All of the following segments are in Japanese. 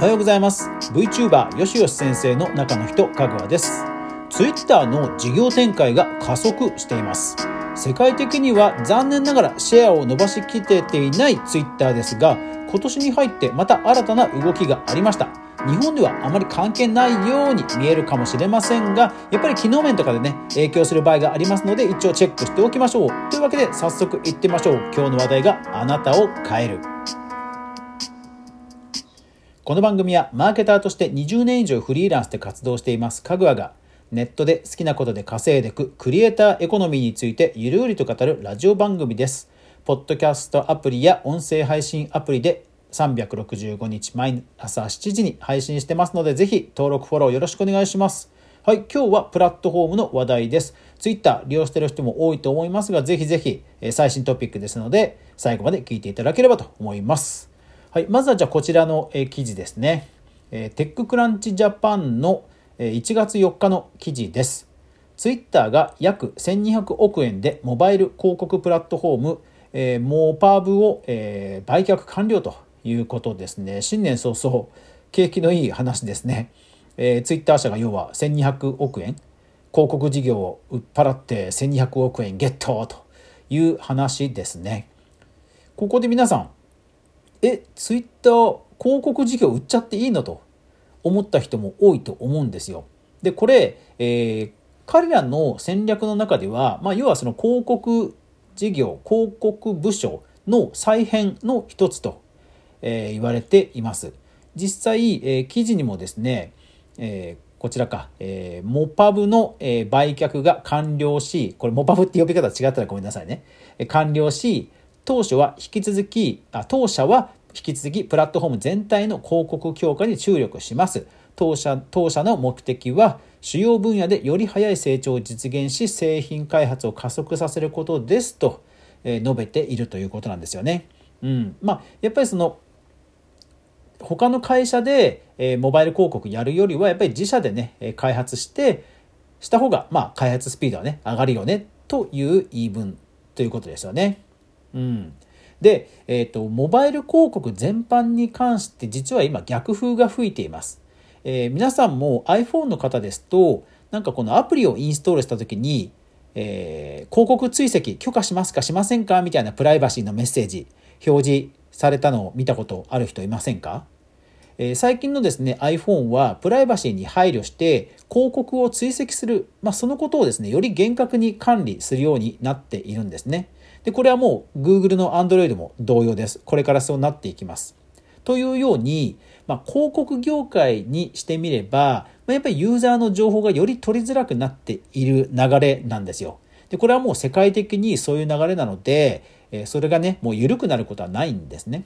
おはようございます。VTuber よしよし先生の中の人かぐわです。Twitter の事業展開が加速しています。世界的には残念ながらシェアを伸ばしきれていない Twitter ですが今年に入ってまた新たな動きがありました。日本ではあまり関係ないように見えるかもしれませんがやっぱり機能面とかでね影響する場合がありますので一応チェックしておきましょう。というわけで早速いってみましょう。今日の話題があなたを変える。この番組はマーケターとして20年以上フリーランスで活動していますかぐわがネットで好きなことで稼いでくクリエイターエコノミーについてゆるりと語るラジオ番組です。ポッドキャストアプリや音声配信アプリで365日毎朝7時に配信してますので、ぜひ登録フォローよろしくお願いします。はい、今日はプラットフォームの話題です。Twitter 利用してる人も多いと思いますが、ぜひぜひ最新トピックですので、最後まで聞いていただければと思います。はい、まずはじゃあこちらの記事ですね。テッククランチジャパンの1月4日の記事です。Twitter が約1200億円でモバイル広告プラットフォーム、えー、モーパーブを、え、売却完了ということですね。新年早々、景気のいい話ですね。え、ツイッター社が要は1200億円、広告事業を売っ払って1200億円ゲットという話ですね。ここで皆さん、え、ツイッター広告事業売っちゃっていいのと思った人も多いと思うんですよ。で、これ、えー、彼らの戦略の中では、まあ、要はその広告事業、広告部署の再編の一つとえー、言われています。実際、えー、記事にもですね、えー、こちらか、えー、モパブの、えー、売却が完了し、これモパブって呼び方違ったらごめんなさいね。えー、完了し、当初は引き続き、あ当社は引き続きプラットフォーム全体の広告強化に注力します。当社当社の目的は主要分野でより早い成長を実現し製品開発を加速させることですと、述べているということなんですよね。うん、まあやっぱりその他の会社で、えモバイル広告やるよりはやっぱり自社でね開発してした方がまあ開発スピードはね上がるよねという言い分ということですよね。うん、で、えーと、モバイル広告全般に関して実は今逆風が吹いています。えー、皆さんも iPhone の方ですとなんかこのアプリをインストールした時に、えー、広告追跡許可しますかしませんかみたいなプライバシーのメッセージ表示されたのを見たことある人いませんか？え最近のですね iPhone はプライバシーに配慮して広告を追跡する、まあ、そのことをですねより厳格に管理するようになっているんですね。でこれはもう Google の Android も同様です。これからそうなっていきます。というように、まあ、広告業界にしてみれば、まあ、やっぱりユーザーの情報がより取りづらくなっている流れなんですよ。でこれはもう世界的にそういう流れなので、えそれがねもう緩くなることはないんですね。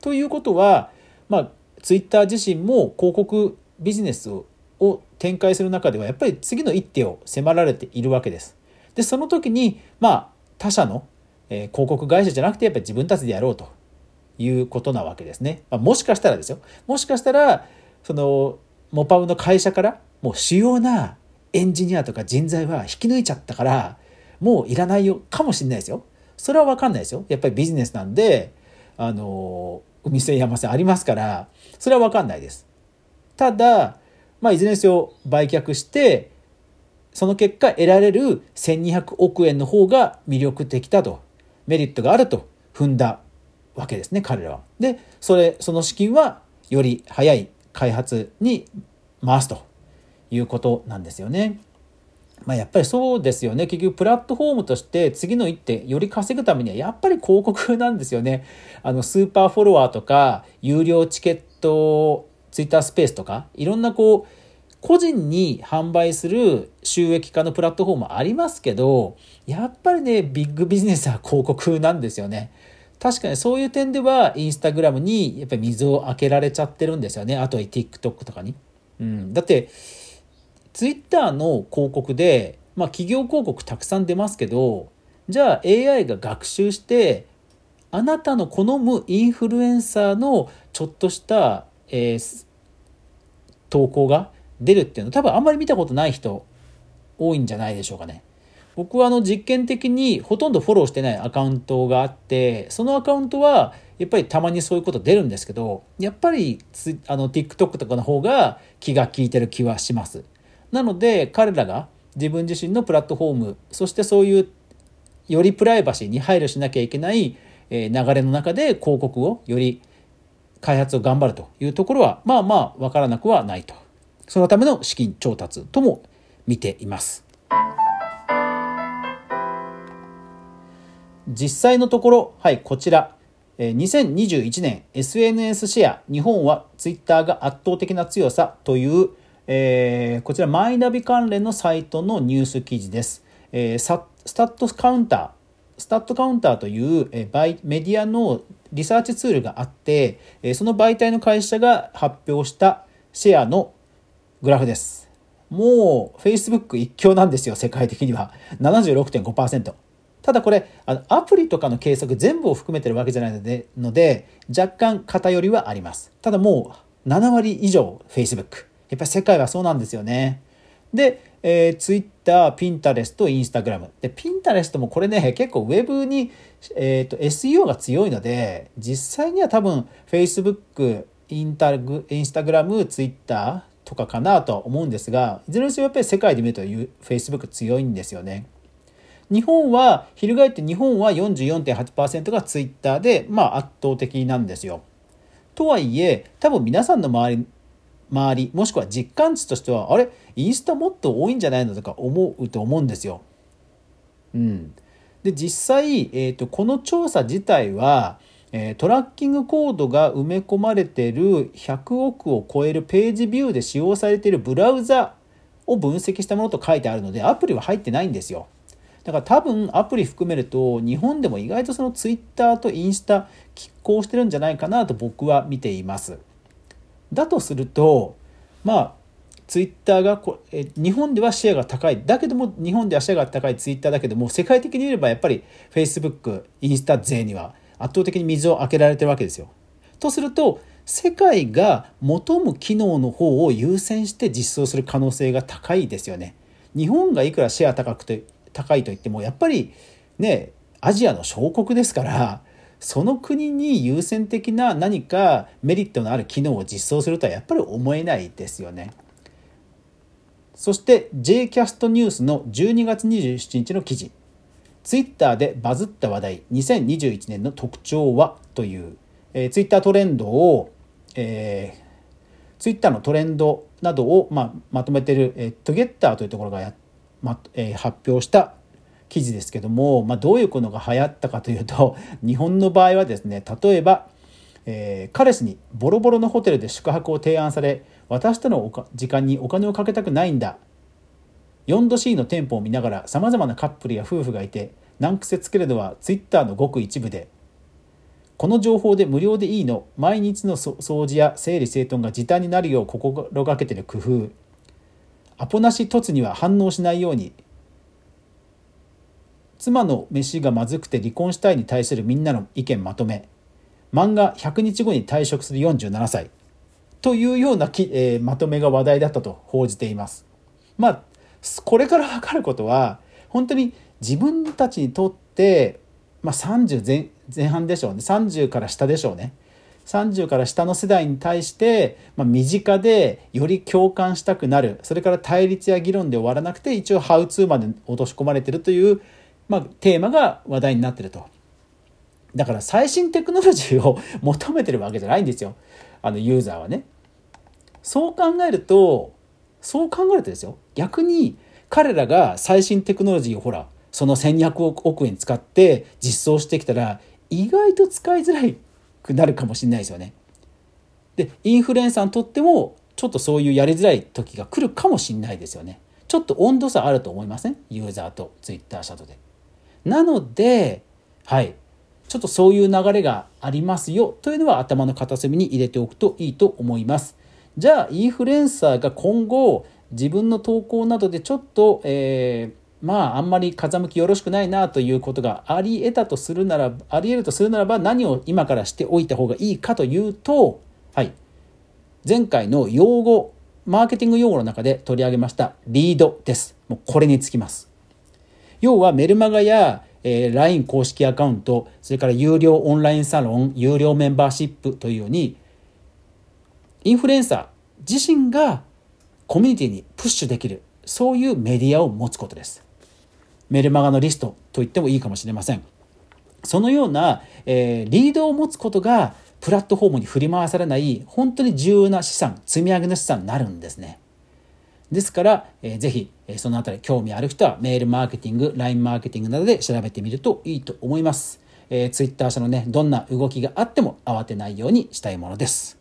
ということはまあツイッター自身も広告ビジネスを展開する中ではやっぱり次の一手を迫られているわけです。でその時にまあ他社の、え広告会社じゃなくてやっぱり自分たちでやろうということなわけですね。まあ、もしかしたらですよもしかしたらそのモパウの会社からもう主要なエンジニアとか人材は引き抜いちゃったからもういらないよかもしれないですよ。それは分かんないですよ。やっぱりビジネスなんであの海線山線ありますからそれは分かんないです。ただ、まあ、いずれにせよ売却してその結果得られる1200億円の方が魅力的だとメリットがあると踏んだわけですね彼らは。でそれその資金はより早い開発に回すということなんですよね。まあ、やっぱりそうですよね。結局プラットフォームとして次の一手より稼ぐためにはやっぱり広告なんですよね。あのスーパーフォロワーとか有料チケットツイッタースペースとかいろんなこう個人に販売する収益化のプラットフォームありますけどやっぱりねビッグビジネスは広告なんですよね。確かにそういう点ではインスタグラムにやっぱり水を開けられちゃってるんですよね。あとは TikTok とかに、うん、だってツイッターの広告で、まあ、企業広告たくさん出ますけどじゃあ AI が学習してあなたの好むインフルエンサーのちょっとした、えー、投稿が出るっていうの多分あんまり見たことない人多いんじゃないでしょうかね。僕はあの実験的にほとんどフォローしてないアカウントがあってそのアカウントはやっぱりたまにそういうこと出るんですけどやっぱりあの TikTok とかの方が気が利いてる気はしますなので彼らが自分自身のプラットフォームそしてそういうよりプライバシーに配慮しなきゃいけない流れの中で広告をより開発を頑張るというところはまあまあ分からなくはないと。そのための資金調達とも見ています。実際のところはいこちら。2021年 SNS シェア日本はツイッターが圧倒的な強さという、えー、こちらマイナビ関連のサイトのニュース記事です、えー、スタットカウンタースタットカウンターという、えー、メディアのリサーチツールがあって、えー、その媒体の会社が発表したシェアのグラフです。もう Facebook 一強なんですよ世界的には。76.5%。ただこれあのアプリとかの計測全部を含めてるわけじゃないので若干偏りはあります。ただもう7割以上 Facebook やっぱり世界はそうなんですよねで、えー、Twitter、Pinterest、Instagram で Pinterest もこれね結構ウェブに、えーと、SEO が強いので実際には多分 Facebook、インタグインスタグラム、Twitter とかかなとは思うんですがいずれにせよやっぱり世界で見ると Facebook 強いんですよね。日本は翻って日本は44.8%がツイッターで、まあ、圧倒的なんですよ。とはいえ多分皆さんの周り周りもしくは実感値としてはあれ？インスタもっと多いんじゃないのとか思うと思うんですよ。うん、で実際、えーと、この調査自体は、えー、トラッキングコードが埋め込まれてる100億を超えるページビューで使用されているブラウザを分析したものと書いてあるのでアプリは入ってないんですよ。だから多分アプリ含めると日本でも意外とそのツイッターとインスタ拮抗してるんじゃないかなと僕は見ています。だとするとまあツイッターがこえ日本ではシェアが高いだけども日本ではシェアが高いツイッターだけども世界的に見ればやっぱり Facebook インスタ勢には圧倒的に水を開けられてるわけですよ。とすると世界が求む機能の方を優先して実装する可能性が高いですよね。日本がいくらシェア高くて高いといってもやっぱりねアジアの小国ですからその国に優先的な何かメリットのある機能を実装するとはやっぱり思えないですよね。そして JCAST ニュースの12月27日の記事ツイッターでバズった話題2021年の特徴はという、えー、ツイッタートレンドを、えー、ツイッターのトレンドなどを、まあ、まとめてる、えー、トゲッターというところがやまえー、発表した記事ですけども、まあ、どういうことが流行ったかというと 日本の場合はですね例えば、えー、彼氏にボロボロのホテルで宿泊を提案され私との時間にお金をかけたくないんだ。4°C の店舗を見ながらさまざまなカップルや夫婦がいて難癖つけるのはツイッターのごく一部でこの情報で無料でいいの。毎日の掃除や整理整頓が時短になるよう心がけてる工夫。アポなし凸には反応しないように妻の飯がまずくて離婚したいに対するみんなの意見まとめ。漫画100日後に退職する47歳。というようなき、えー、まとめが話題だったと報じています。まあこれから分かることは本当に自分たちにとって、まあ、30前前半でしょうね。30から下でしょうね。30から下の世代に対して、まあ、身近でより共感したくなる。それから対立や議論で終わらなくて一応ハウツーまで落とし込まれてるという、まあ、テーマが話題になってると。だから最新テクノロジーを求めてるわけじゃないんですよあのユーザーはね。そう考えるとそう考えるとですよ逆に彼らが最新テクノロジーをほらその1200億円使って実装してきたら意外と使いづらくなるかもしれないですよね。でインフルエンサーにとってもちょっとそういうやりづらい時が来るかもしれないですよね。ちょっと温度差あると思いません？ユーザーとツイッター社とで。なのではい。ちょっとそういう流れがありますよというのは頭の片隅に入れておくといいと思います。じゃあインフルエンサーが今後自分の投稿などでちょっと、えーまああんまり風向きよろしくないなということがあり得たとするならあり得るとするならば何を今からしておいた方がいいかというとはい。前回の用語マーケティング用語の中で取り上げましたリードです。もうこれにつきます。要はメルマガやえー、LINE 公式アカウント、それから有料オンラインサロン、有料メンバーシップというように、インフルエンサー自身がコミュニティにプッシュできる、そういうメディアを持つことです。メルマガのリストと言ってもいいかもしれません。そのような、えー、リードを持つことがプラットフォームに振り回されない本当に重要な資産積み上げの資産になるんですねですから、えー、ぜひ、えー、そのあたり興味ある人はメールマーケティング LINE マーケティングなどで調べてみるといいと思います、えー、Twitter 社のねどんな動きがあっても慌てないようにしたいものです。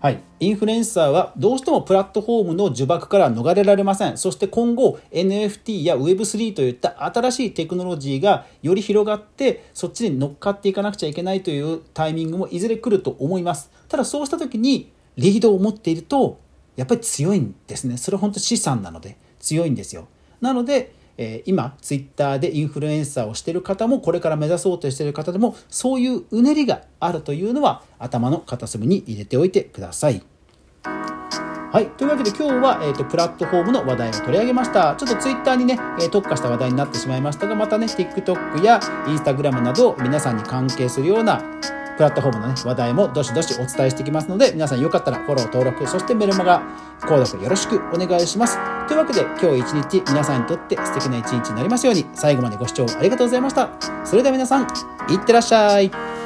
はい。インフルエンサーはどうしてもプラットフォームの呪縛から逃れられません。そして今後 NFT や Web3 といった新しいテクノロジーがより広がってそっちに乗っかっていかなくちゃいけないというタイミングもいずれ来ると思います。ただそうした時にリードを持っているとやっぱり強いんですね。それは本当資産なので強いんですよ。なのでえ今ツイッターでインフルエンサーをしている方もこれから目指そうとしている方でもそういううねりがあるというのは頭の片隅に入れておいてください。はい。というわけで今日は、えっ、ー、と、プラットフォームの話題を取り上げました。ちょっとツイッターにね、えー、特化した話題になってしまいましたが、またね、TikTok や Instagram など皆さんに関係するようなプラットフォームの、ね、話題もどしどしお伝えしていきますので、皆さんよかったらフォロー、登録、そしてメルマガ、購読よろしくお願いします。というわけで、今日一日皆さんにとって素敵な一日になりますように、最後までご視聴ありがとうございました。それでは皆さん、いってらっしゃい。